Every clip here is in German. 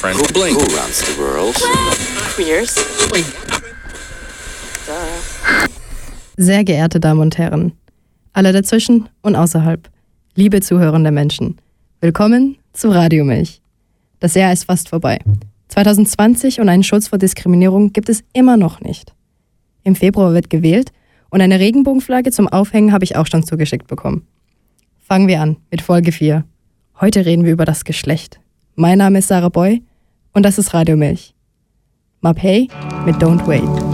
friend. Who, blink. Who runs the world? Queers. Sehr geehrte Damen und Herren, alle dazwischen und außerhalb, liebe zuhörende Menschen, willkommen zu Radiomilch. Das Jahr ist fast vorbei. 2020 und einen Schutz vor Diskriminierung gibt es immer noch nicht. Im Februar wird gewählt und eine Regenbogenflagge zum Aufhängen habe ich auch schon zugeschickt bekommen. Fangen wir an mit Folge 4. Heute reden wir über das Geschlecht. Mein Name ist Sarah Boy und das ist Radio Milch. Mapei mit Don't Wait.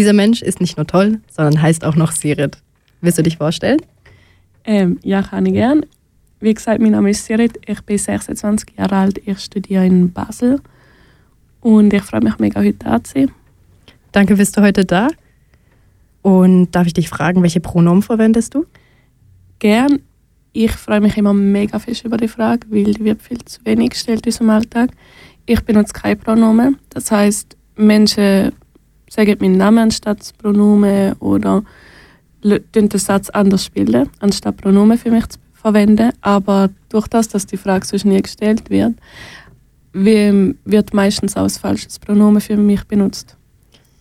Dieser Mensch ist nicht nur toll, sondern heißt auch noch Sirit. Willst du dich vorstellen? Ähm, ja, kann ich gern. Wie gesagt, mein Name ist Sirit, ich bin 26 Jahre alt, ich studiere in Basel und ich freue mich mega, heute da zu sein. Danke, bist du heute da. Und darf ich dich fragen, welche Pronomen verwendest du? Gern. Ich freue mich immer mega fest über die Frage, weil die wird viel zu wenig gestellt in unserem Alltag. Ich benutze keine Pronomen. Das heißt, Menschen sagen meinen Namen anstatt das Pronomen oder den Satz anders spielen, anstatt Pronomen für mich zu verwenden. Aber durch das, dass die Frage sonst nie gestellt wird, wird meistens auch ein falsches Pronomen für mich benutzt.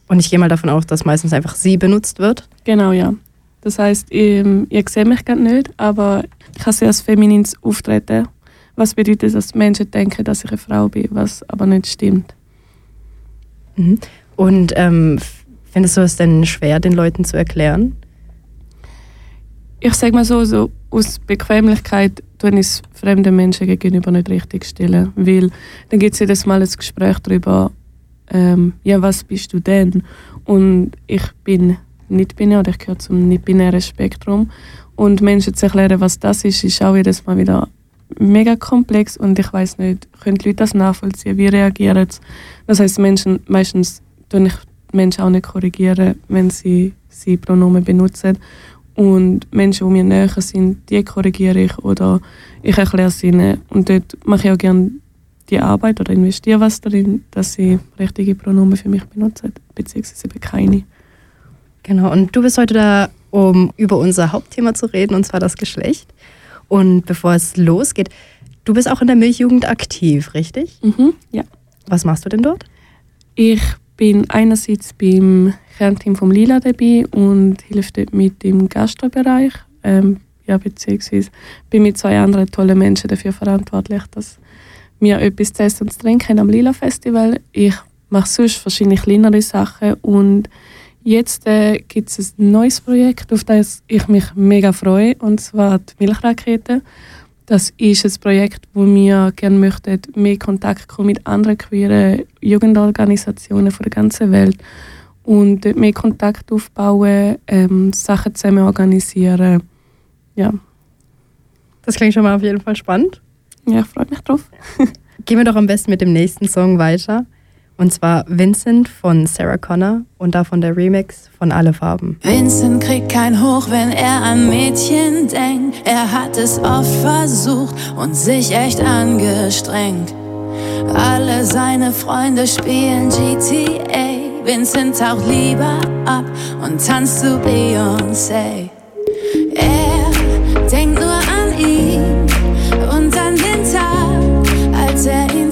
Und ich gehe mal davon aus, dass meistens einfach sie benutzt wird? Genau, ja. Das heißt, ich, ich sehe mich gar nicht, aber ich habe sehr als feminines Auftreten, was bedeutet, dass Menschen denken, dass ich eine Frau bin, was aber nicht stimmt. Mhm. Und ähm, findest du es denn schwer, den Leuten zu erklären? Ich sage mal so, so aus Bequemlichkeit tue ich es fremden Menschen gegenüber nicht richtig stellen, weil dann gibt es jedes Mal ein Gespräch darüber, ähm, ja, was bist du denn? Und ich bin nicht binär oder ich gehöre zum nicht-binären Spektrum. Und Menschen zu erklären, was das ist, ist auch jedes Mal wieder mega komplex und ich weiß nicht, können die Leute das nachvollziehen? Wie reagieren sie? Das heißt, Menschen, meistens tun ich Menschen auch nicht korrigieren, wenn sie sie Pronomen benutzen. Und Menschen, die mir näher sind, die korrigiere ich oder ich erkläre es ihnen. Und dort mache ich auch gerne die Arbeit oder investiere was darin, dass sie richtige Pronomen für mich benutzen, beziehungsweise eben keine. Genau, und du bist heute da, um über unser Hauptthema zu reden, und zwar das Geschlecht. Und bevor es losgeht, du bist auch in der Milchjugend aktiv, richtig? Mhm, ja. Was machst du denn dort? Ich bin einerseits beim Kernteam vom Lila dabei und hilft dort mit im Gastrobereich. Ähm, ja, beziehungsweise bin mit zwei anderen tollen Menschen dafür verantwortlich, dass wir etwas zu essen und zu trinken am Lila Festival. Ich mache sonst verschiedene kleinere Sachen und Jetzt äh, gibt es ein neues Projekt, auf das ich mich mega freue, und zwar die Milchrakete. Das ist ein Projekt, wo wir gerne möchten, mehr Kontakt kommen mit anderen queeren Jugendorganisationen von der ganzen Welt und dort mehr Kontakt aufbauen, ähm, Sachen zusammen organisieren. Ja. Das klingt schon mal auf jeden Fall spannend. Ja, ich freue mich drauf. Gehen wir doch am besten mit dem nächsten Song weiter. Und zwar Vincent von Sarah Connor und davon der Remix von Alle Farben. Vincent kriegt kein Hoch, wenn er an Mädchen denkt. Er hat es oft versucht und sich echt angestrengt. Alle seine Freunde spielen GTA. Vincent taucht lieber ab und tanzt zu Beyoncé. Er denkt nur an ihn und an den Tag, als er ihn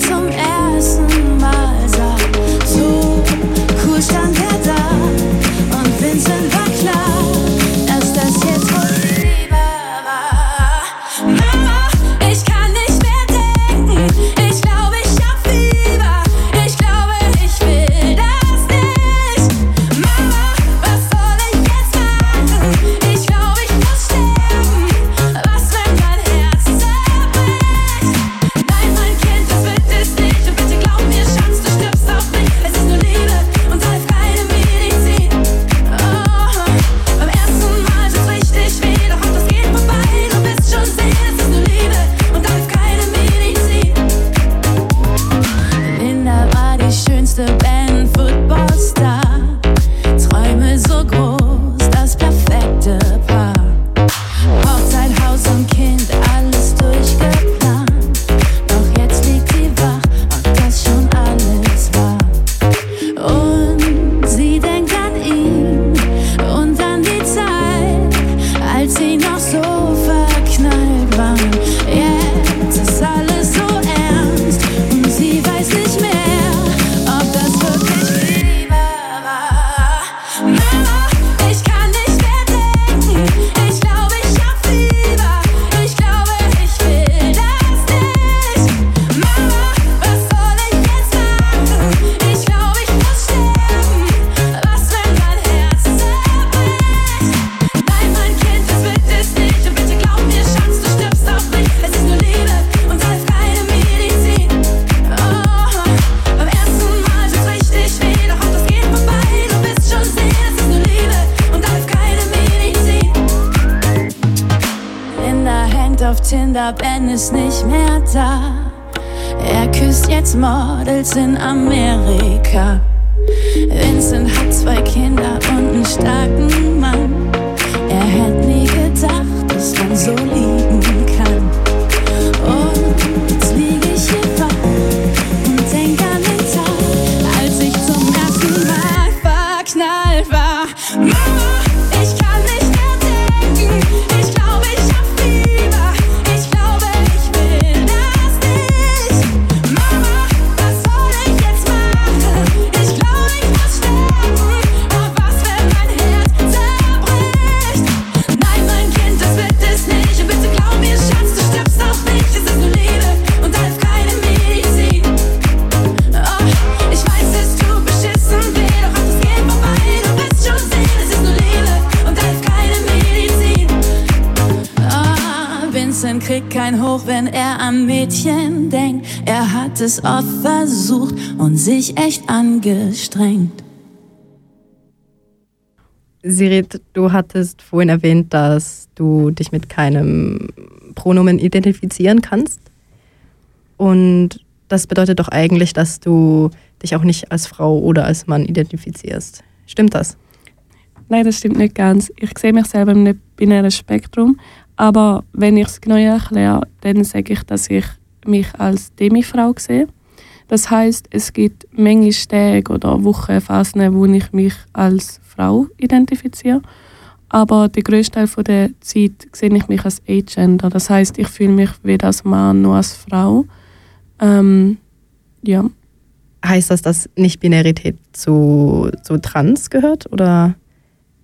Vincent hat zwei Kinder und einen starken wenn er an Mädchen denkt. Er hat es oft versucht und sich echt angestrengt. Sirit, du hattest vorhin erwähnt, dass du dich mit keinem Pronomen identifizieren kannst. Und das bedeutet doch eigentlich, dass du dich auch nicht als Frau oder als Mann identifizierst. Stimmt das? Nein, das stimmt nicht ganz. Ich sehe mich selber im binären Spektrum. Aber wenn ich es genau erkläre, dann sage ich, dass ich mich als Demifrau sehe. Das heißt, es gibt manche Tage oder Wochen, Phasen, wo ich mich als Frau identifiziere. Aber den grössten Teil der Zeit sehe ich mich als Agender. Das heißt, ich fühle mich weder als Mann noch als Frau. Ähm, ja. Heißt das, dass Nicht-Binarität zu, zu Trans gehört oder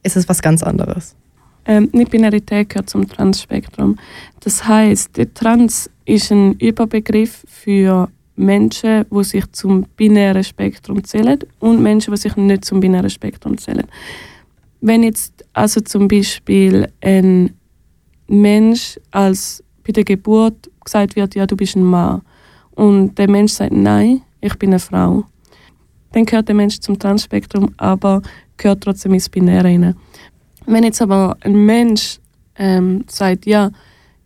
ist es was ganz anderes? Ähm, Nicht-Binarität gehört zum Trans-Spektrum. Das heißt, der Trans ist ein Überbegriff für Menschen, die sich zum binären Spektrum zählen und Menschen, die sich nicht zum binären Spektrum zählen. Wenn jetzt also zum Beispiel ein Mensch als bei der Geburt gesagt wird, ja, du bist ein Mann, und der Mensch sagt, nein, ich bin eine Frau, dann gehört der Mensch zum Transspektrum, aber gehört trotzdem ins Binäre rein. Wenn jetzt aber ein Mensch ähm, sagt, ja,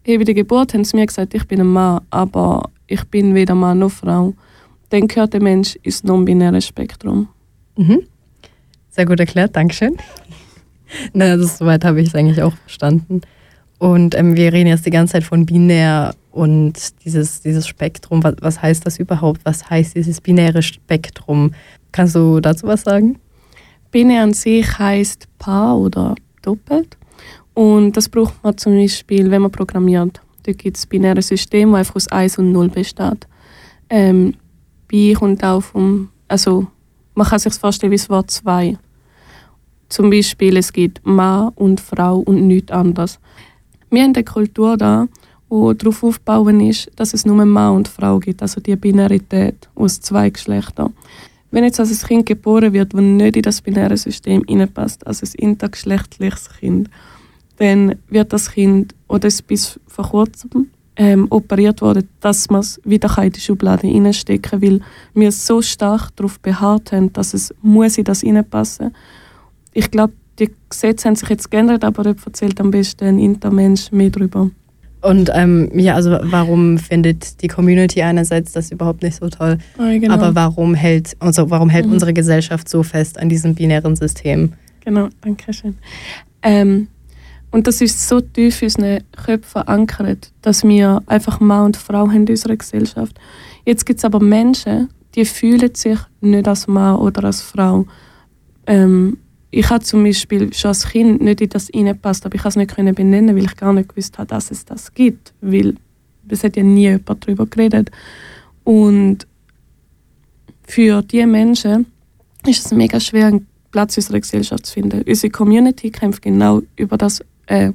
bei der Geburt haben sie mir gesagt, ich bin ein Mann, aber ich bin weder Mann noch Frau, dann gehört der Mensch ins non-binäre Spektrum. Mhm. Sehr gut erklärt, Dankeschön. Na, also soweit habe ich es eigentlich auch verstanden. Und ähm, wir reden jetzt die ganze Zeit von binär und dieses, dieses Spektrum. Was, was heißt das überhaupt? Was heißt dieses binäre Spektrum? Kannst du dazu was sagen? Binär an sich heißt Paar oder doppelt. Und das braucht man zum Beispiel, wenn man programmiert. Da gibt es binäre Systeme, das einfach aus 1 und 0 besteht. Ähm, Bi kommt auch vom, also man kann sich vorstellen wie das Wort 2. Zum Beispiel, es gibt Mann und Frau und nichts anderes. Wir haben eine Kultur da, die darauf aufbauen ist, dass es nur Mann und Frau gibt, also die Binarität aus zwei Geschlechtern. Wenn jetzt also ein Kind geboren wird, das nicht in das binäre System hineinpasst, also ein intergeschlechtliches Kind, dann wird das Kind, oder ist bis vor kurzem ähm, operiert worden, dass man es wieder in die Schublade hineinstecken kann, weil wir so stark darauf beharrt haben, dass es muss in das hineinpassen. Ich glaube, die Gesetze haben sich jetzt geändert, aber dort erzählt am besten ein Intermensch mehr darüber. Und ähm, ja, also warum findet die Community einerseits das überhaupt nicht so toll? Ah, genau. Aber warum hält, also warum hält mhm. unsere Gesellschaft so fest an diesem binären System? Genau, danke schön. Ähm, und das ist so tief in unseren Köpfen verankert, dass wir einfach Mann und Frau haben in unserer Gesellschaft. Jetzt gibt es aber Menschen, die fühlen sich nicht als Mann oder als Frau. Ähm, ich habe zum Beispiel schon als Kind nicht in das reingepasst, aber ich konnte es nicht benennen, weil ich gar nicht gewusst habe, dass es das gibt. Weil es hat ja nie jemand darüber geredet. Und für diese Menschen ist es mega schwer, einen Platz in unserer Gesellschaft zu finden. Unsere Community kämpft genau über das, äh,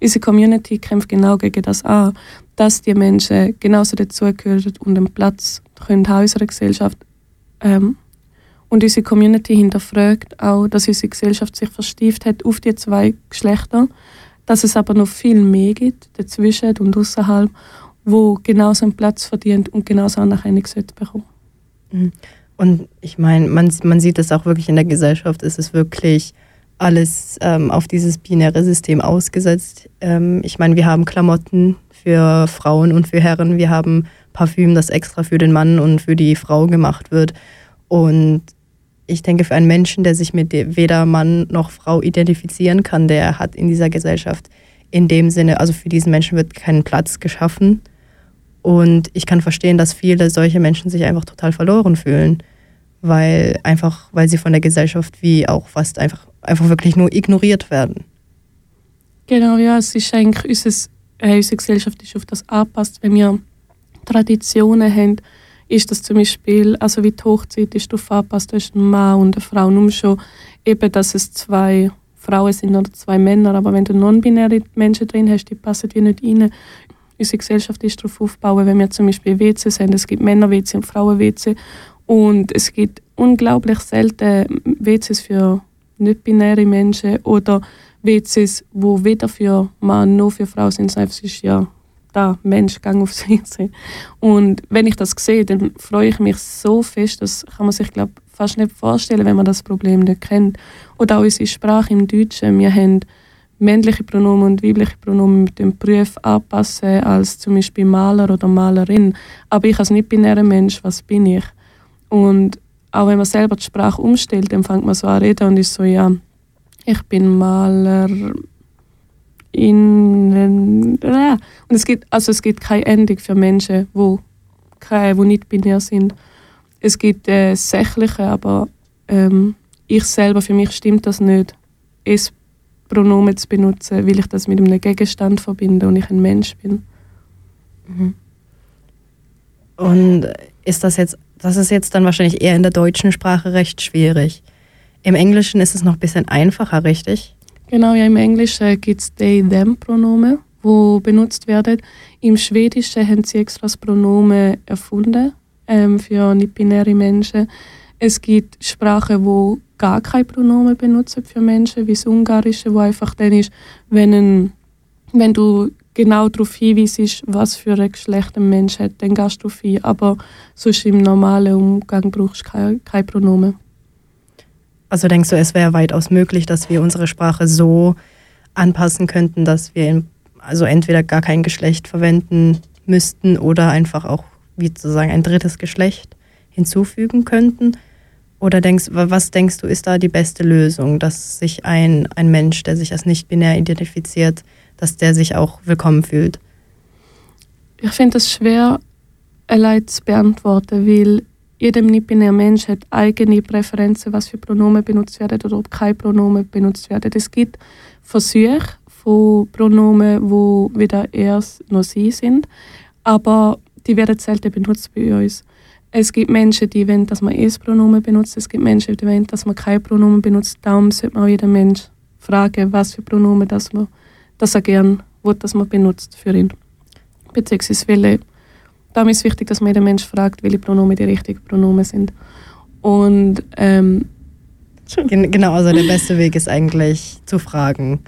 unsere Community kämpft genau gegen das an, dass die Menschen genauso dazugehören und einen Platz können in unserer Gesellschaft. Ähm, und unsere Community hinterfragt auch, dass unsere Gesellschaft sich verstieft hat auf die zwei Geschlechter, dass es aber noch viel mehr gibt, dazwischen und außerhalb, wo genauso einen Platz verdient und genauso Anerkennung sollte bekommen. Mhm. Und ich meine, man, man sieht das auch wirklich in der Gesellschaft, es ist wirklich alles ähm, auf dieses binäre System ausgesetzt. Ähm, ich meine, wir haben Klamotten für Frauen und für Herren, wir haben Parfüm, das extra für den Mann und für die Frau gemacht wird. Und ich denke, für einen Menschen, der sich mit weder Mann noch Frau identifizieren kann, der hat in dieser Gesellschaft in dem Sinne, also für diesen Menschen wird kein Platz geschaffen. Und ich kann verstehen, dass viele solche Menschen sich einfach total verloren fühlen, weil einfach, weil sie von der Gesellschaft wie auch fast einfach, einfach wirklich nur ignoriert werden. Genau, ja, es ist eigentlich, unser, äh, unsere Gesellschaft ist auf das angepasst, wenn wir Traditionen haben, ist das zum Beispiel, also wie die Hochzeit ist darauf angepasst, da ist ein Mann und eine Frau, nur schon eben, dass es zwei Frauen sind oder zwei Männer, aber wenn du non-binäre Menschen drin hast, die passen wie nicht rein. Unsere Gesellschaft ist darauf aufgebaut, wenn wir zum Beispiel WCs haben, es gibt Männer-WC und Frauen-WC und es gibt unglaublich selten WCs für nicht-binäre Menschen oder WCs, wo weder für Mann noch für Frau sind. Es ist ja da, Mensch, gang aufs WC. Und wenn ich das sehe, dann freue ich mich so fest, das kann man sich, glaube fast nicht vorstellen, wenn man das Problem nicht kennt. Oder auch unsere Sprache im Deutschen. Wir haben männliche Pronomen und weibliche Pronomen mit dem Beruf anpassen als zum Beispiel Maler oder Malerin. Aber ich als nicht-binärer Mensch, was bin ich? Und auch wenn man selber die Sprache umstellt, dann fängt man so an reden und ist so, ja, ich bin Maler, in und es gibt also es gibt keine Endung für Menschen, wo keine, wo nicht binär sind. Es gibt äh, sächliche, aber ähm, ich selber für mich stimmt das nicht, es Pronomen zu benutzen, weil ich das mit einem Gegenstand verbinde und ich ein Mensch bin. Mhm. Und ist das jetzt, das ist jetzt dann wahrscheinlich eher in der deutschen Sprache recht schwierig. Im Englischen ist es noch ein bisschen einfacher, richtig? Genau, ja, im Englischen gibt es they, them Pronomen, wo benutzt werden. Im Schwedischen haben sie extra das Pronomen erfunden ähm, für nicht-binäre Menschen. Es gibt Sprachen, wo gar kein Pronomen benutzen für Menschen, wie das Ungarische, wo einfach dann ist, wenn, ein, wenn du genau darauf hinweist, was für ein Geschlecht ein Mensch hat, dann gehst du darauf hin. Aber sonst im normalen Umgang brauchst du kein, kein Pronomen. Also denkst du, es wäre weitaus möglich, dass wir unsere Sprache so anpassen könnten, dass wir also entweder gar kein Geschlecht verwenden müssten oder einfach auch, wie sozusagen, ein drittes Geschlecht hinzufügen könnten? Oder denkst, was denkst du, ist da die beste Lösung, dass sich ein, ein Mensch, der sich als nicht binär identifiziert, dass der sich auch willkommen fühlt? Ich finde es schwer, allein zu beantworten, weil jeder nicht-binäre Mensch hat eigene Präferenzen, was für Pronomen benutzt werden oder ob keine Pronomen benutzt werden. Es gibt Versuche von Pronomen, wo weder erst noch sie sind, aber die werden selten benutzt bei uns. Es gibt Menschen, die wollen, dass man es Pronomen benutzt. Es gibt Menschen, die wollen, dass man kein Pronomen benutzt. Darum sollte man auch jeden Mensch fragen, was für Pronomen dass man, dass er gern will, dass man benutzt für ihn. Beziehungsweise welche darum ist es wichtig, dass man jeden Mensch fragt, welche Pronomen die richtigen Pronomen sind. Und ähm, genau, also der beste Weg ist eigentlich zu fragen,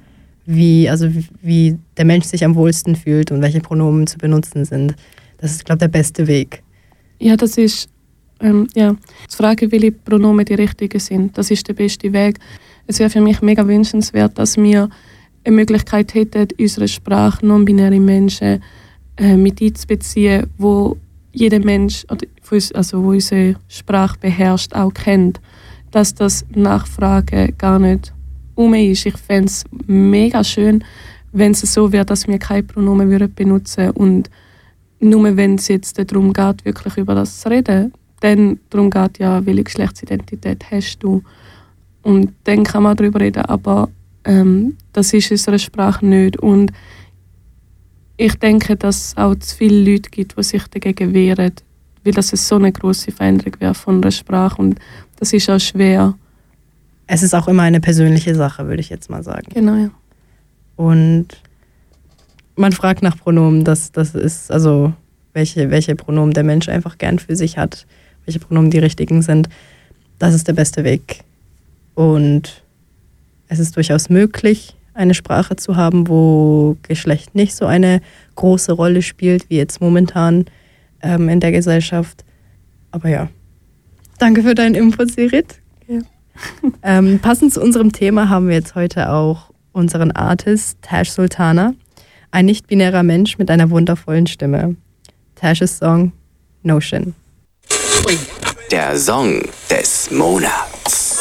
wie, also wie der Mensch sich am wohlsten fühlt und welche Pronomen zu benutzen sind. Das ist, glaube ich, der beste Weg. Ja, das ist, ähm, ja, zu fragen, welche Pronomen die richtigen sind, das ist der beste Weg. Es wäre für mich mega wünschenswert, dass wir eine Möglichkeit hätten, unsere Sprache non-binäre Menschen äh, mit einzubeziehen, wo jeder Mensch, also wo unsere Sprache beherrscht, auch kennt, dass das Nachfragen gar nicht um ist. Ich fände es mega schön, wenn es so wäre, dass wir keine Pronomen würden benutzen und nur wenn es jetzt darum geht, wirklich über das zu reden, dann darum geht ja, welche Geschlechtsidentität hast du und dann kann man darüber reden, aber ähm, das ist unsere Sprache nicht und ich denke, dass es auch zu viele Leute gibt, die sich dagegen wehren, weil das so eine große Veränderung wäre von der Sprache und das ist auch schwer. Es ist auch immer eine persönliche Sache, würde ich jetzt mal sagen. Genau, ja. Und man fragt nach Pronomen, das, das ist also welche, welche Pronomen der Mensch einfach gern für sich hat, welche Pronomen die richtigen sind. Das ist der beste Weg. Und es ist durchaus möglich, eine Sprache zu haben, wo Geschlecht nicht so eine große Rolle spielt, wie jetzt momentan ähm, in der Gesellschaft. Aber ja, danke für deinen Input, Sirit. Ja. ähm, passend zu unserem Thema haben wir jetzt heute auch unseren Artist Tash Sultana, ein nicht-binärer Mensch mit einer wundervollen Stimme. Tash's Song Notion. Der Song des Monats.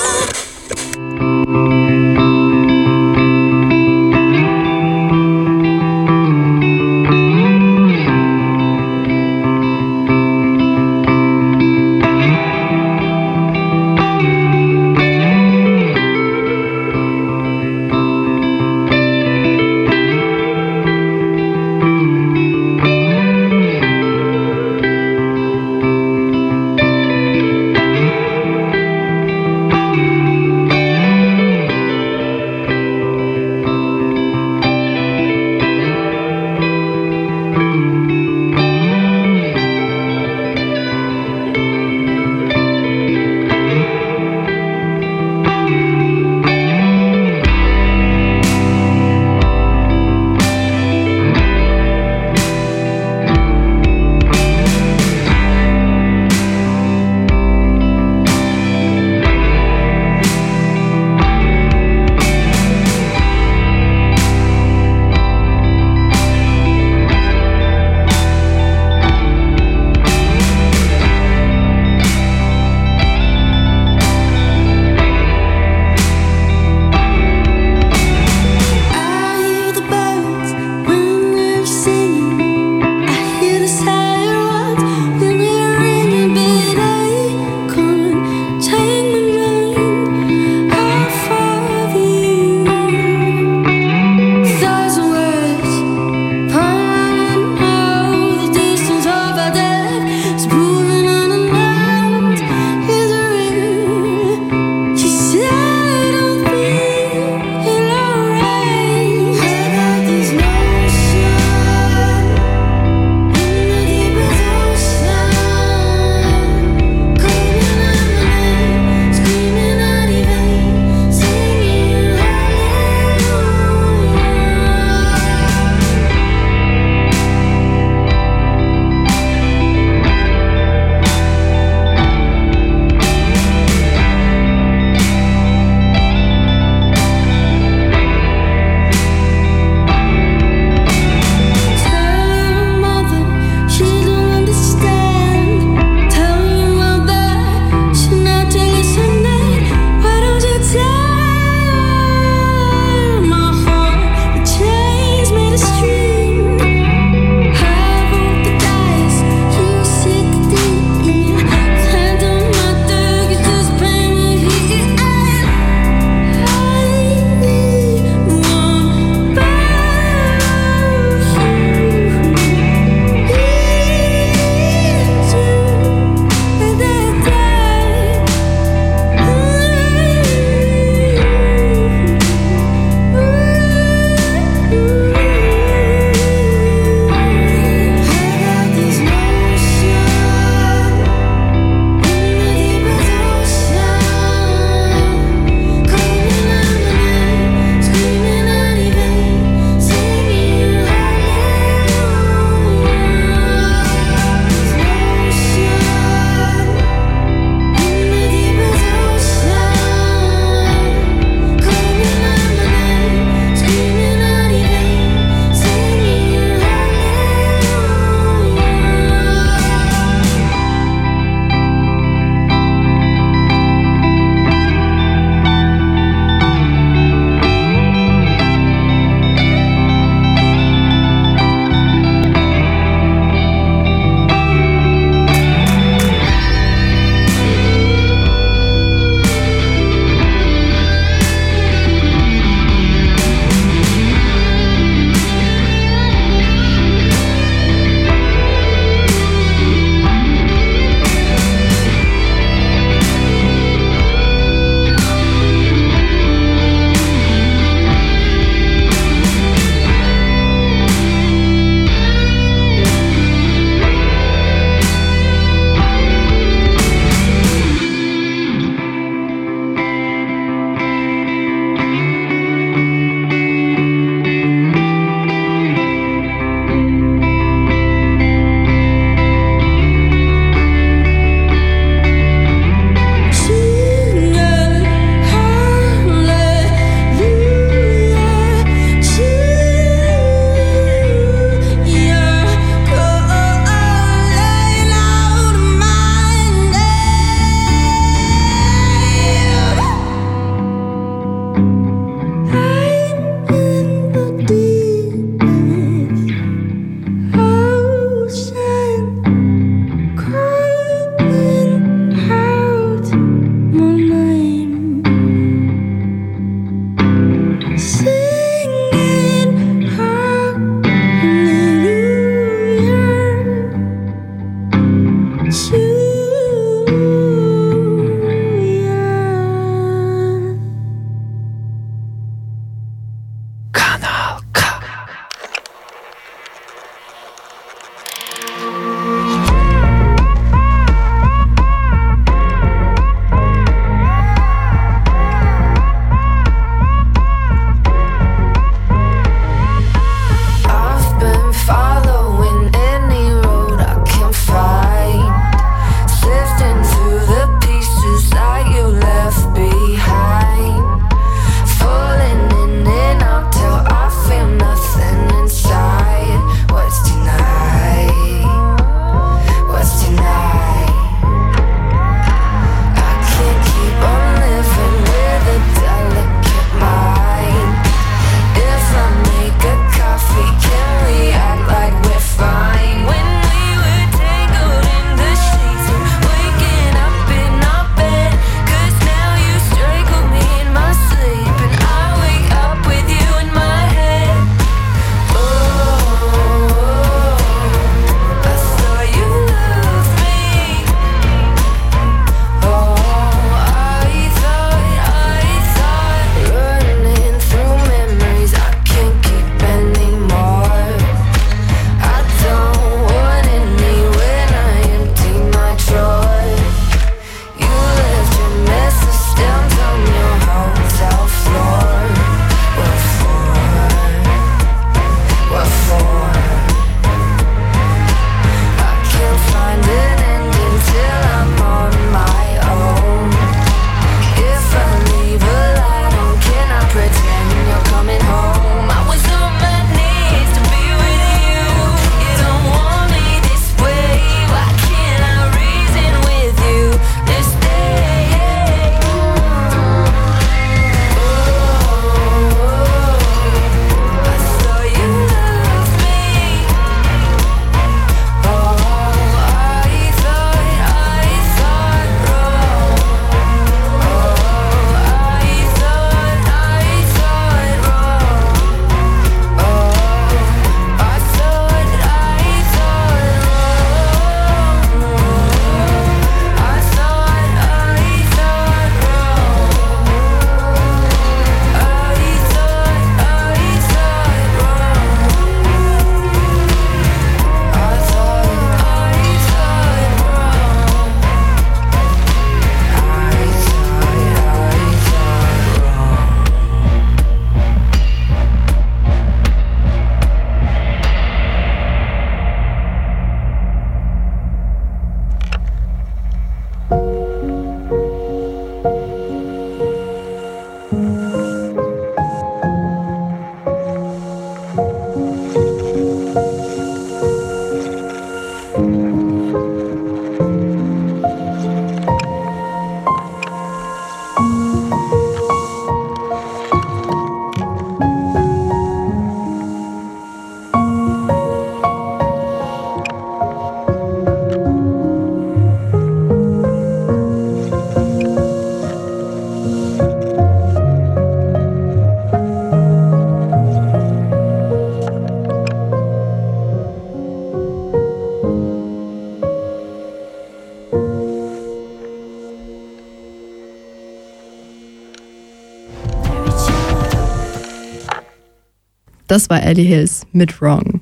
Das war Ellie Hills mit Wrong.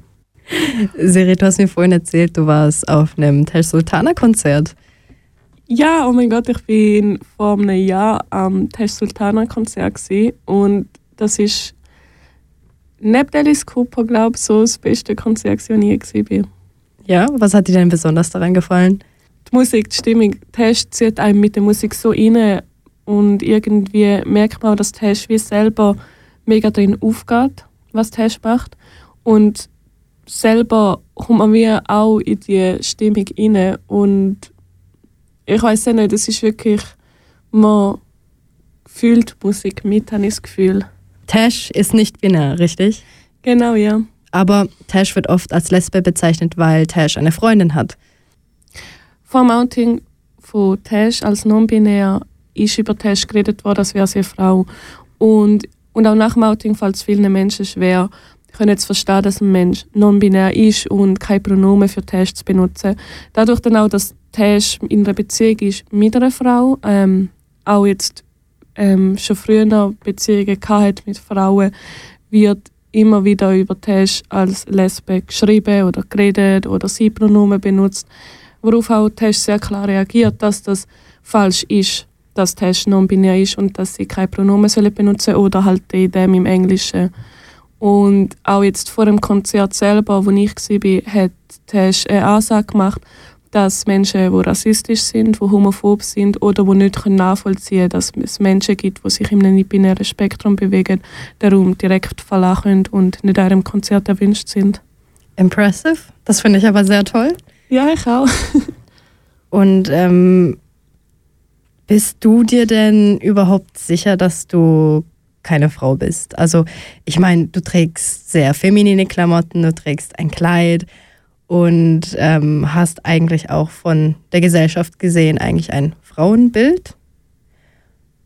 Siri, du hast mir vorhin erzählt, du warst auf einem Tesh Sultana Konzert. Ja, oh mein Gott, ich bin vor einem Jahr am Tesh Sultana Konzert gewesen und das ist neben Alice Cooper, glaube ich, so das beste Konzert, das ich je gesehen Ja, was hat dir denn besonders daran gefallen? Die Musik, die Stimmung. Tesh zieht einem mit der Musik so rein und irgendwie merkt man, dass Tesh wie selber mega drin aufgeht, was Tesh macht und selber kommt man wie auch in die Stimmung rein und ich weiß nicht, es ist wirklich, man fühlt Musik mit, habe ich das Gefühl. Tash ist nicht binär, richtig? Genau, ja. Aber Tash wird oft als Lesbe bezeichnet, weil Tash eine Freundin hat. Vor dem Outing von Tash als non-binär ist über Tash geredet worden, als wäre sie eine Frau. Und, und auch nach dem Outing fällt es vielen Menschen schwer, können jetzt verstehen, dass ein Mensch non-binär ist und kein Pronomen für zu benutzen. Dadurch dann auch, dass Tash in einer Beziehung ist mit einer Frau, ähm, auch jetzt ähm, schon früher Beziehungen gehabt mit Frauen, wird immer wieder über Tash als Lesbe geschrieben oder geredet oder sie Pronomen benutzt, worauf auch Tash sehr klar reagiert, dass das falsch ist, dass Tash non-binär ist und dass sie kein Pronomen benutzen soll oder halt in dem im Englischen. Und auch jetzt vor dem Konzert selber, wo ich war, hat Tash eine Ansage gemacht, dass Menschen, die rassistisch sind, die homophob sind oder die nicht nachvollziehen können, dass es Menschen gibt, die sich in einem nicht-binären Spektrum bewegen, darum direkt verlachen können und nicht an einem Konzert erwünscht sind. Impressive. Das finde ich aber sehr toll. Ja, ich auch. und ähm, bist du dir denn überhaupt sicher, dass du keine Frau bist? Also, ich meine, du trägst sehr feminine Klamotten, du trägst ein Kleid und ähm, hast eigentlich auch von der Gesellschaft gesehen eigentlich ein Frauenbild.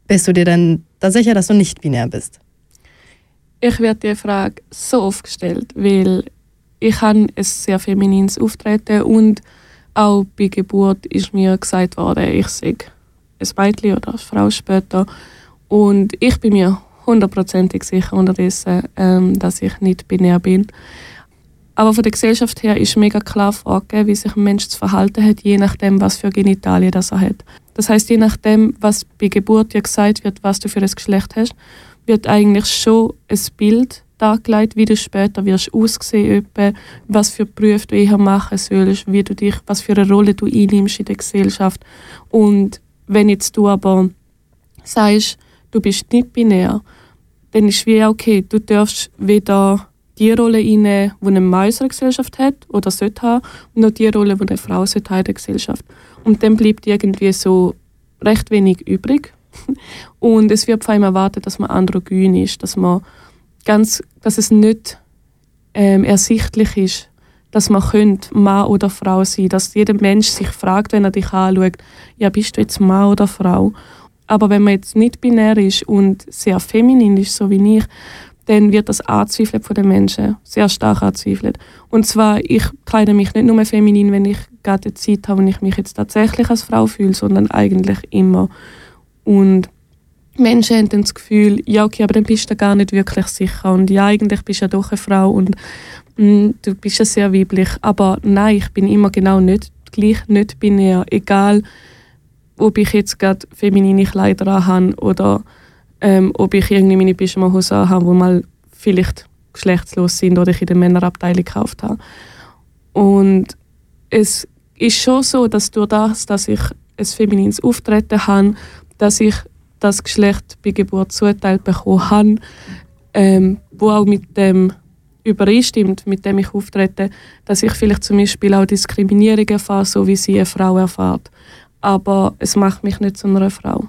Bist du dir denn da sicher, dass du nicht binär bist? Ich werde die Frage so oft gestellt, weil ich habe ein sehr feminines Auftreten und auch bei Geburt ist mir gesagt worden, ich sei ein Mädchen oder eine Frau später. Und ich bin mir hundertprozentig sicher unterdessen, ähm, dass ich nicht binär bin. Aber von der Gesellschaft her ist mega klar vorgegeben, wie sich ein Mensch zu verhalten hat, je nachdem, was für Genitalien das er hat. Das heißt, je nachdem, was bei Geburt dir gesagt wird, was du für ein Geschlecht hast, wird eigentlich schon ein Bild dargelegt, wie du später wirst aussehen, was für Berufe du eher machen sollst, wie du dich, was für eine Rolle du einnimmst in der Gesellschaft. Und wenn jetzt du aber sagst, du bist nicht binär, dann ist wie okay, du darfst weder die Rolle inne, die ein Mann in der Gesellschaft hat oder sollte haben, noch die Rolle, die eine Frau in der Gesellschaft. Und dann bleibt irgendwie so recht wenig übrig. Und es wird vor allem erwartet, dass man androgyn ist, dass man ganz, dass es nicht ähm, ersichtlich ist, dass man könnte Mann oder Frau sein, dass jeder Mensch sich fragt, wenn er dich anschaut, ja bist du jetzt Mann oder Frau? Aber wenn man jetzt nicht binär ist und sehr feminin ist, so wie ich, dann wird das angezweifelt von den Menschen, sehr stark angezweifelt. Und zwar, ich kleide mich nicht nur feminin, wenn ich gerade Zeit habe, wenn ich mich jetzt tatsächlich als Frau fühle, sondern eigentlich immer. Und Menschen haben dann das Gefühl, ja okay, aber dann bist du gar nicht wirklich sicher und ja, eigentlich bist du ja doch eine Frau und du bist ja sehr weiblich, aber nein, ich bin immer genau nicht gleich, nicht binär, egal ob ich jetzt gerade feminine Kleider habe oder ähm, ob ich irgendwie meine Pyjama-Hosen habe, die mal vielleicht geschlechtslos sind oder ich in der Männerabteilung gekauft habe. Und es ist schon so, dass durch das, dass ich ein feminines Auftreten habe, dass ich das Geschlecht bei Geburt zuteilt bekommen habe, ähm, wo auch mit dem übereinstimmt, mit dem ich auftrete, dass ich vielleicht zum Beispiel auch Diskriminierung erfahre, so wie sie eine Frau erfahrt. Aber es macht mich nicht zu einer Frau.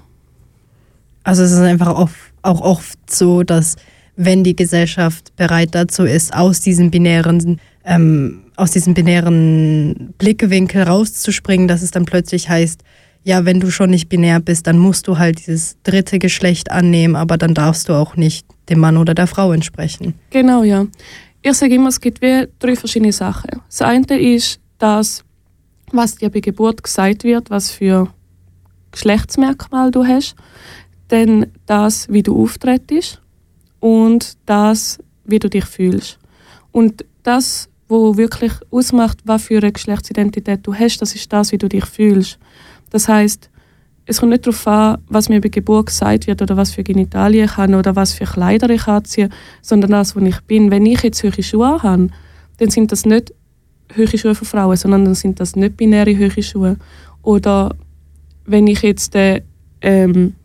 Also es ist einfach oft, auch oft so, dass wenn die Gesellschaft bereit dazu ist, aus diesem binären, ähm, aus diesem binären Blickwinkel rauszuspringen, dass es dann plötzlich heißt, ja, wenn du schon nicht binär bist, dann musst du halt dieses dritte Geschlecht annehmen, aber dann darfst du auch nicht dem Mann oder der Frau entsprechen. Genau, ja. Ich sage immer, es gibt wie drei verschiedene Sachen. Das eine ist, dass was dir bei Geburt gesagt wird, was für Geschlechtsmerkmal du hast dann das, wie du auftrittst und das, wie du dich fühlst. Und das, wo wirklich ausmacht, was für eine Geschlechtsidentität du hast, das ist das, wie du dich fühlst. Das heißt, es kommt nicht darauf an, was mir bei Geburt gesagt wird oder was für Genitalien ich habe oder was für Kleider ich anziehe, sondern das, wo ich bin. Wenn ich jetzt hohe Schuhe habe, dann sind das nicht hohe Schuhe für Frauen, sondern dann sind das nicht binäre hohe Schuhe. Oder wenn ich jetzt äh, ähm,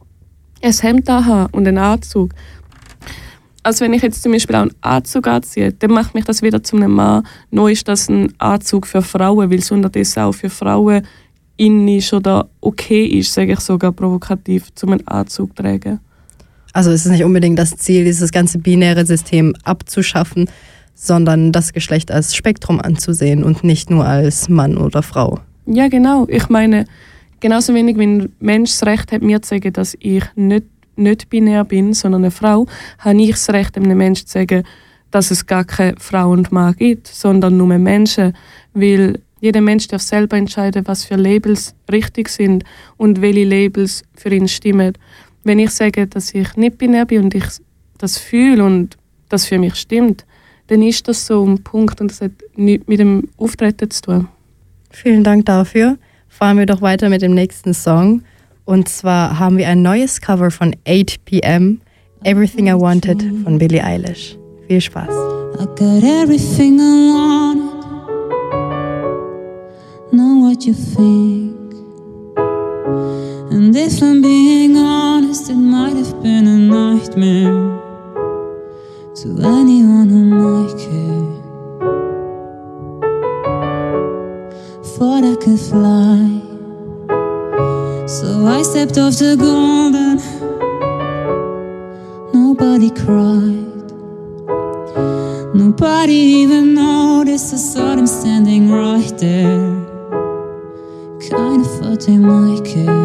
ein Hemd habe und einen Anzug, also wenn ich jetzt zum Beispiel auch einen Anzug anziehe, dann macht mich das wieder zu einem Mann. Neu ist das ein Anzug für Frauen, weil es unterdessen auch für Frauen in ist oder okay ist, sage ich sogar provokativ, zum einen Anzug zu tragen. Also es ist nicht unbedingt das Ziel, dieses ganze binäre System abzuschaffen, sondern das Geschlecht als Spektrum anzusehen und nicht nur als Mann oder Frau. Ja, genau. Ich meine, genauso wenig wie ein Mensch das Recht hat, mir zu sagen, dass ich nicht, nicht binär bin, sondern eine Frau, habe ich das Recht, einem Menschen zu sagen, dass es gar keine Frau und Mann gibt, sondern nur Menschen. Weil jeder Mensch darf selber entscheiden, was für Labels richtig sind und welche Labels für ihn stimmen. Wenn ich sage, dass ich nicht binär bin und ich das fühle und das für mich stimmt, dann ist das so ein Punkt und das hat nichts mit dem Auftreten zu tun. Vielen Dank dafür. Fahren wir doch weiter mit dem nächsten Song. Und zwar haben wir ein neues Cover von 8 p.m. Everything I Wanted von Billie Eilish. Viel Spaß. I got everything I wanted. What you think. And if I'm being honest, it might have been a nightmare to anyone who might care. Thought I could fly. So I stepped off the golden. Nobody cried. Nobody even noticed. I saw them standing right there. témoin que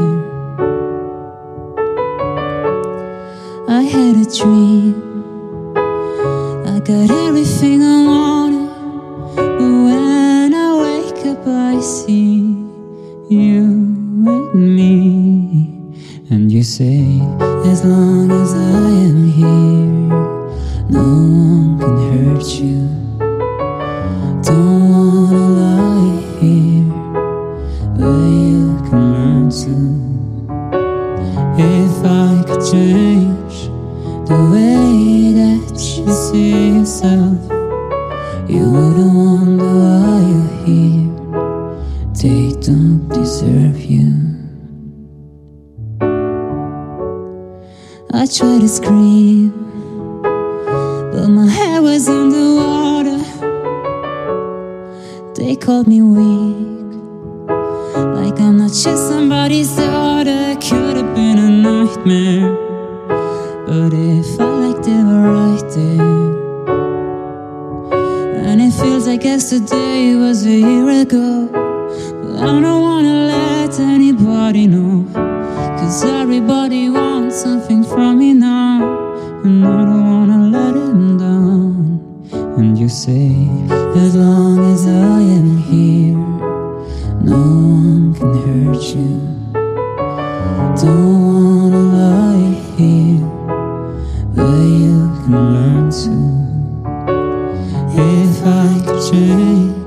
사이지.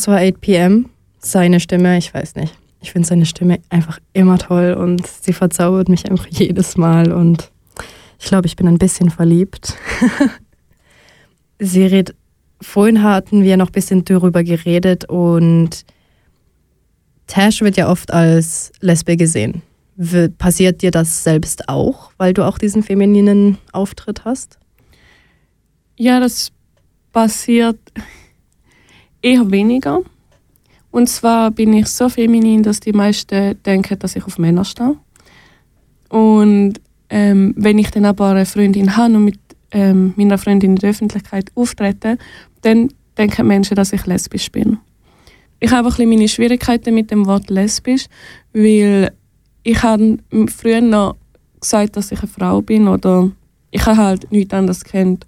Das war 8 p.m. Seine Stimme, ich weiß nicht. Ich finde seine Stimme einfach immer toll und sie verzaubert mich einfach jedes Mal und ich glaube, ich bin ein bisschen verliebt. sie redet, vorhin hatten wir noch ein bisschen darüber geredet und Tash wird ja oft als Lesbe gesehen, Passiert dir das selbst auch, weil du auch diesen femininen Auftritt hast? Ja, das passiert eher weniger. Und zwar bin ich so feminin, dass die meisten denken, dass ich auf Männer stehe. Und ähm, wenn ich dann aber eine Freundin habe und mit ähm, meiner Freundin in der Öffentlichkeit auftrete, dann denken Menschen, dass ich lesbisch bin. Ich habe ein bisschen meine Schwierigkeiten mit dem Wort lesbisch, weil ich habe früher noch gesagt, dass ich eine Frau bin oder ich habe halt nichts anderes kennt.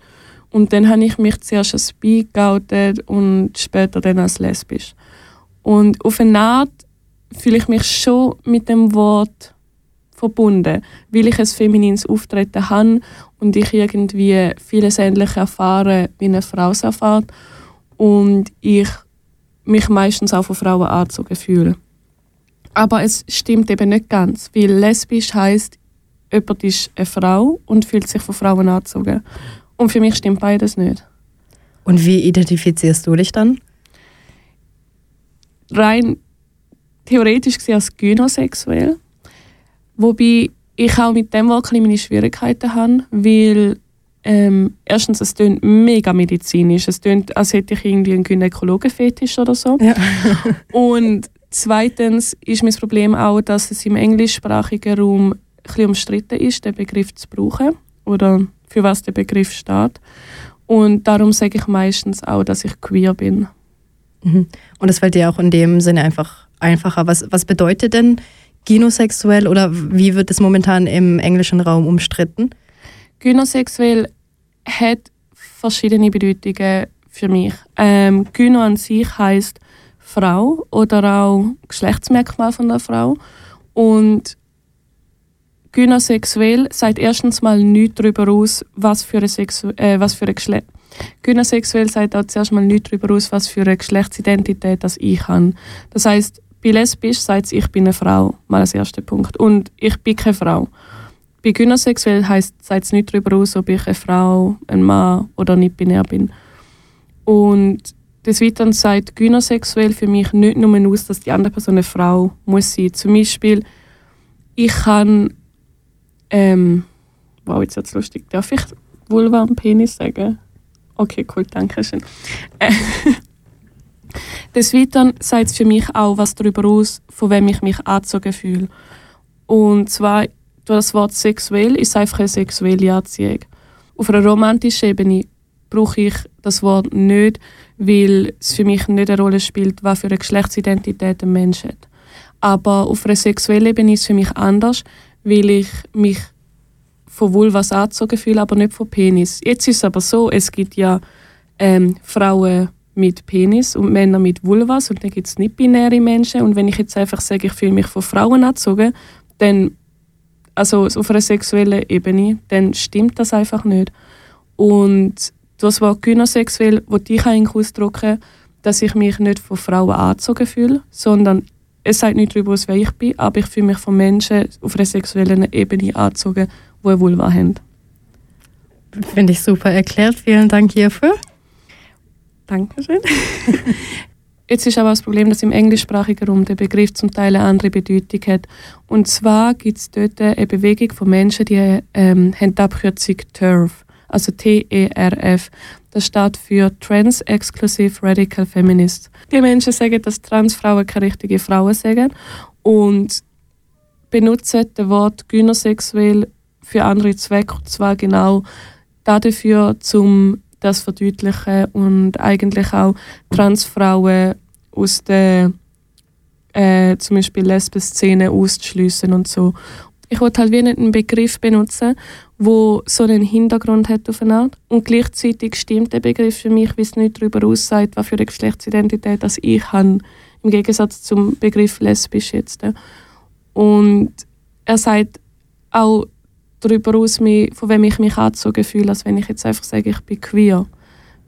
Und dann habe ich mich zuerst als bi geoutet und später dann als lesbisch. Und auf eine Art fühle ich mich schon mit dem Wort verbunden, weil ich ein feminines Auftreten habe und ich irgendwie vieles ähnlich erfahre, wie eine Frau es erfährt. Und ich mich meistens auch von Frauen angezogen fühle. Aber es stimmt eben nicht ganz, weil lesbisch heißt, jemand ist eine Frau und fühlt sich von Frauen angezogen. Und für mich stimmt beides nicht. Und wie identifizierst du dich dann? Rein theoretisch gesehen als gynosexuell. Wobei ich auch mit dem Wort meine Schwierigkeiten habe, weil ähm, erstens, es klingt mega medizinisch. Es klingt, als hätte ich irgendwie einen Gynäkologenfetisch oder so. Ja. Und zweitens ist mein Problem auch, dass es im englischsprachigen Raum ein bisschen umstritten ist, den Begriff zu brauchen oder für was der Begriff steht. Und darum sage ich meistens auch, dass ich queer bin. Mhm. Und es fällt dir auch in dem Sinne einfach einfacher. Was, was bedeutet denn gynosexuell oder wie wird es momentan im englischen Raum umstritten? Gynosexuell hat verschiedene Bedeutungen für mich. Ähm, Gyno an sich heißt Frau oder auch Geschlechtsmerkmal von der Frau. Und Gynosexuell sagt erstens mal nichts darüber aus, was für ein, Sexu äh, was für ein Geschlecht. Gynosexuell sagt auch zuerst mal nichts darüber aus, was für eine Geschlechtsidentität das ich habe. Das heißt, bei lesbisch sagt es, ich bin eine Frau, mal als erster Punkt. Und ich bin keine Frau. Bei gynosexuell heißt sagt es nicht darüber aus, ob ich eine Frau, ein Mann oder nicht binär bin. Und des Weiteren sagt gynosexuell für mich nicht nur aus, dass die andere Person eine Frau muss sein. Zum Beispiel, ich kann ähm, wow, jetzt wird's lustig. Darf ich Vulva und Penis sagen? Okay, cool, danke schön. Äh, Des Weiteren sagt es für mich auch was darüber aus, von wem ich mich angezogen fühle. Und zwar, durch das Wort sexuell ist einfach eine sexuelle Anziehung. Auf einer romantischen Ebene brauche ich das Wort nicht, weil es für mich nicht eine Rolle spielt, was für eine Geschlechtsidentität ein Mensch hat. Aber auf einer sexuellen Ebene ist es für mich anders, weil ich mich von Vulvas angezogen fühle, aber nicht von Penis. Jetzt ist es aber so, es gibt ja ähm, Frauen mit Penis und Männer mit Vulvas und dann gibt es nicht-binäre Menschen. Und wenn ich jetzt einfach sage, ich fühle mich von Frauen angezogen, dann, also auf einer sexuellen Ebene, dann stimmt das einfach nicht. Und das Wort gynosexuell wollte ich eigentlich ausdrücken, dass ich mich nicht von Frauen angezogen fühle, sondern es sagt nicht darüber aus, wer ich bin, aber ich fühle mich von Menschen auf einer sexuellen Ebene angezogen, die eine Vulva haben. Finde ich super erklärt. Vielen Dank hierfür. Dankeschön. Jetzt ist aber das Problem, dass im englischsprachigen Raum der Begriff zum Teil eine andere Bedeutung hat. Und zwar gibt es dort eine Bewegung von Menschen, die ähm, haben die Abkürzung TERF, also T-E-R-F. Das steht für Trans Exclusive Radical Feminist. Die Menschen sagen, dass Transfrauen keine richtigen Frauen sagen und benutzen das Wort gynosexuell für andere Zwecke, und zwar genau dafür, um das zu verdeutlichen und eigentlich auch Transfrauen aus der äh, zum Beispiel Lesben-Szene auszuschliessen und so. Ich wollte halt wie nicht einen Begriff benutzen, wo so einen Hintergrund hat auf eine Art. Und gleichzeitig stimmt der Begriff für mich, wie es nicht darüber aussagt, was für eine Geschlechtsidentität das ich habe, im Gegensatz zum Begriff lesbisch jetzt. Und er sagt auch darüber aus, von wem ich mich angezogen fühle, als wenn ich jetzt einfach sage, ich bin queer.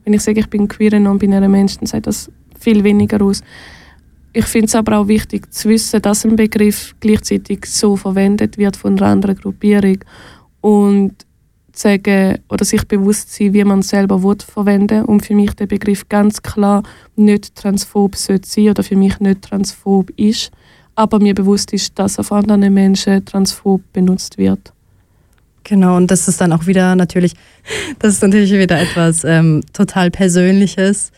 Wenn ich sage, ich bin queer non-binärer Mensch, dann sagt das viel weniger aus. Ich finde es aber auch wichtig zu wissen, dass ein Begriff gleichzeitig so verwendet wird von einer anderen Gruppierung und sagen oder sich bewusst sein, wie man es selber will, verwenden und für mich der Begriff ganz klar nicht transphob sollte sein oder für mich nicht transphob ist, aber mir bewusst ist, dass auf anderen Menschen transphob benutzt wird. Genau, und das ist dann auch wieder natürlich, das ist natürlich wieder etwas ähm, total Persönliches.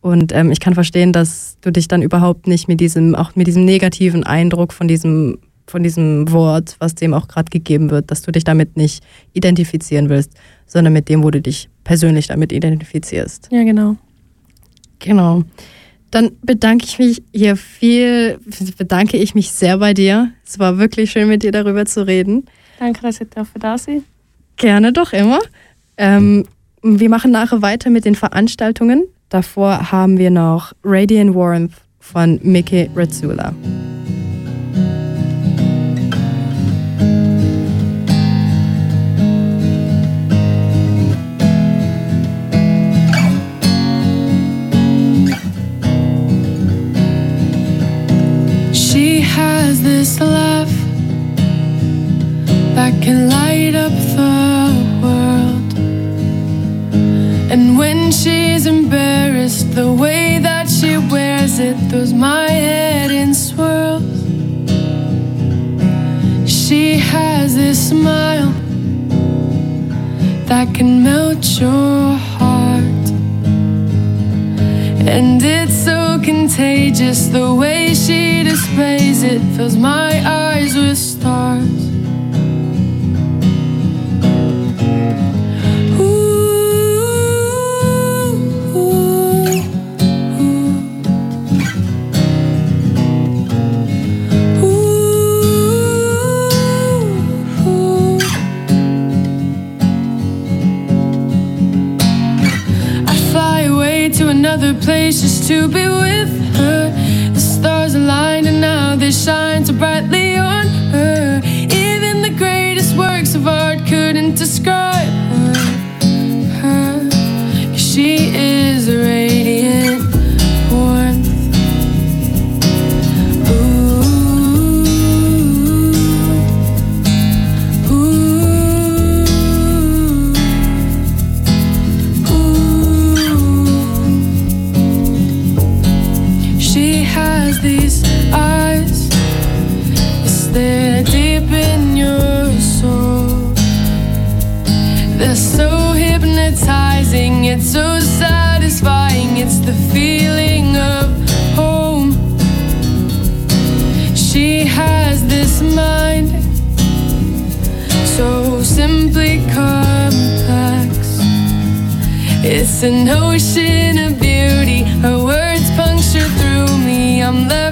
Und ähm, ich kann verstehen, dass du dich dann überhaupt nicht mit diesem, auch mit diesem negativen Eindruck von diesem, von diesem Wort, was dem auch gerade gegeben wird, dass du dich damit nicht identifizieren willst, sondern mit dem, wo du dich persönlich damit identifizierst. Ja, genau. Genau. Dann bedanke ich mich hier viel, bedanke ich mich sehr bei dir. Es war wirklich schön, mit dir darüber zu reden. Danke, dass ich da sein Gerne doch immer. Ähm, wir machen nachher weiter mit den Veranstaltungen. Davor haben wir noch Radiant Warmth von Mickey Razzula. She has this laugh that can light up the. And when she's embarrassed, the way that she wears it throws my head in swirls. She has this smile that can melt your heart. And it's so contagious the way she displays it fills my eyes with stars. To be with her. The stars aligned and now they shine so brightly it's so satisfying. It's the feeling of home. She has this mind, so simply complex. It's an ocean of beauty. Her words puncture through me. I'm left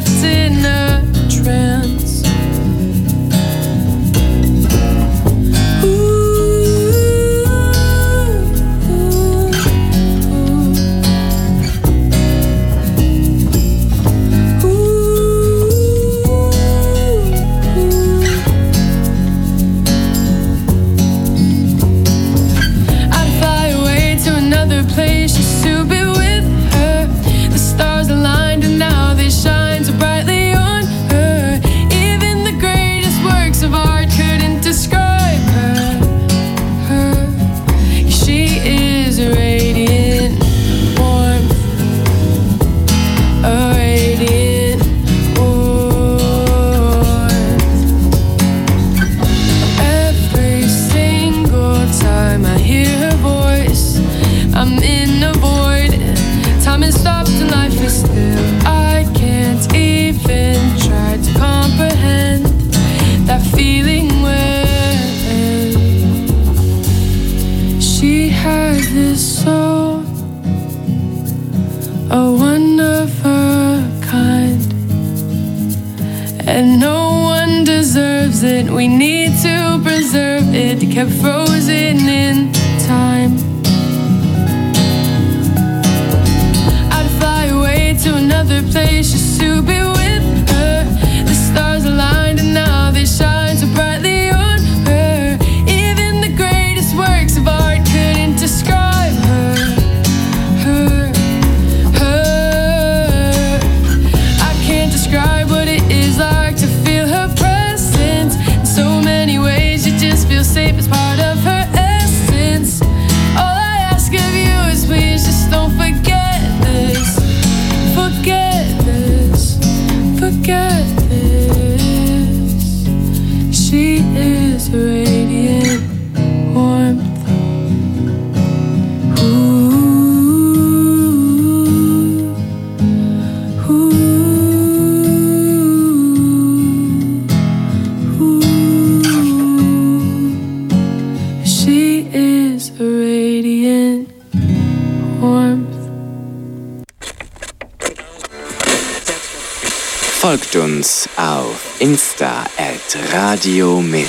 Insta at Radio Min.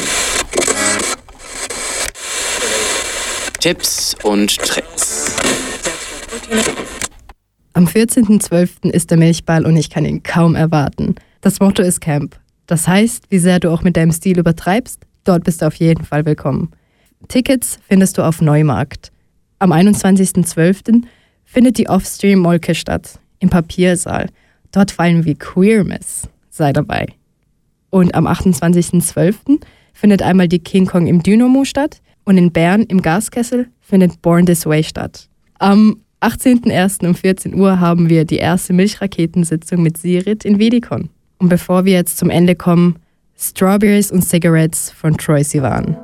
Tipps und Tricks. Am 14.12. ist der Milchball und ich kann ihn kaum erwarten. Das Motto ist Camp. Das heißt, wie sehr du auch mit deinem Stil übertreibst, dort bist du auf jeden Fall willkommen. Tickets findest du auf Neumarkt. Am 21.12. findet die Offstream Molke statt, im Papiersaal. Dort fallen wie Queermiss. Sei dabei. Und am 28.12. findet einmal die King Kong im Dynamo statt und in Bern im Gaskessel findet Born This Way statt. Am 18.01. um 14 Uhr haben wir die erste Milchraketensitzung mit Sirit in Vedikon. Und bevor wir jetzt zum Ende kommen, Strawberries und Cigarettes von Troy Sivan.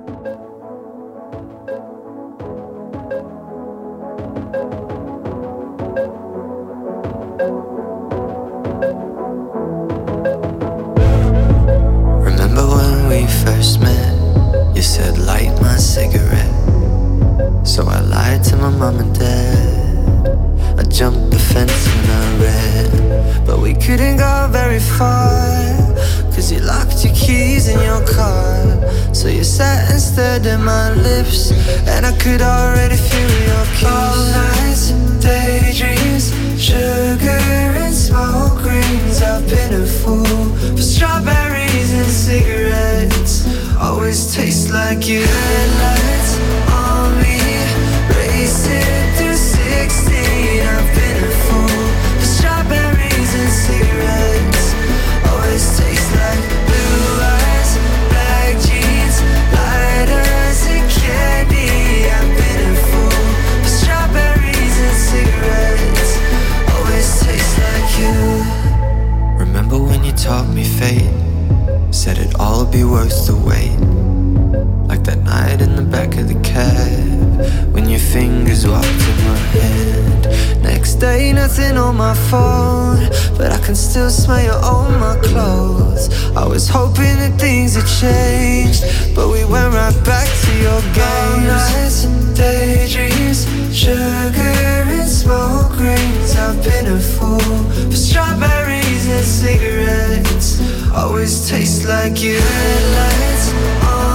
Could already feel your kiss. All nights, daydreams, sugar and smoke rings. I've been a fool for strawberries and cigarettes. Always taste like you. Day, nothing on my phone, but I can still smell you on my clothes. I was hoping that things had changed, but we went right back to your games. nights and daydreams, sugar and smoke rings. I've been a fool for strawberries and cigarettes. Always taste like you. Headlights on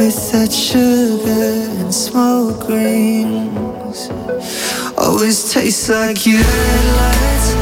with that sugar and smoke rings. Always tastes like you. Headlights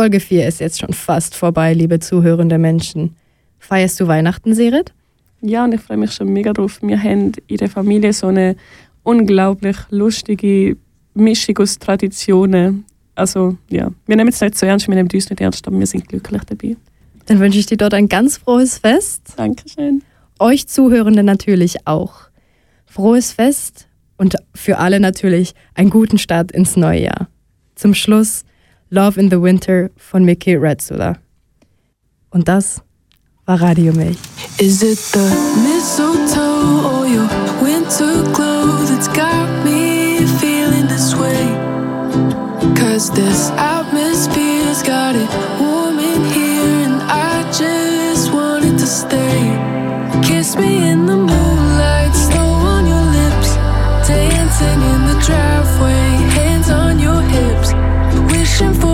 Folge 4 ist jetzt schon fast vorbei, liebe zuhörende Menschen. Feierst du Weihnachten, Serit? Ja, und ich freue mich schon mega drauf. Wir haben in der Familie so eine unglaublich lustige Mischung aus Traditionen. Also, ja, wir nehmen es nicht so ernst, wir nehmen uns nicht ernst, aber wir sind glücklich dabei. Dann wünsche ich dir dort ein ganz frohes Fest. Dankeschön. Euch Zuhörende natürlich auch. Frohes Fest und für alle natürlich einen guten Start ins neue Jahr. Zum Schluss Love in the Winter von Mickey Redzula. Und das war Radio Milch. Is it the mistletoe or your winter glow that's got me feeling this way? Cause this atmosphere's got it warm in here and I just wanted to stay. Kiss me in the moonlight, slow on your lips, dancing in the driveway. Searching for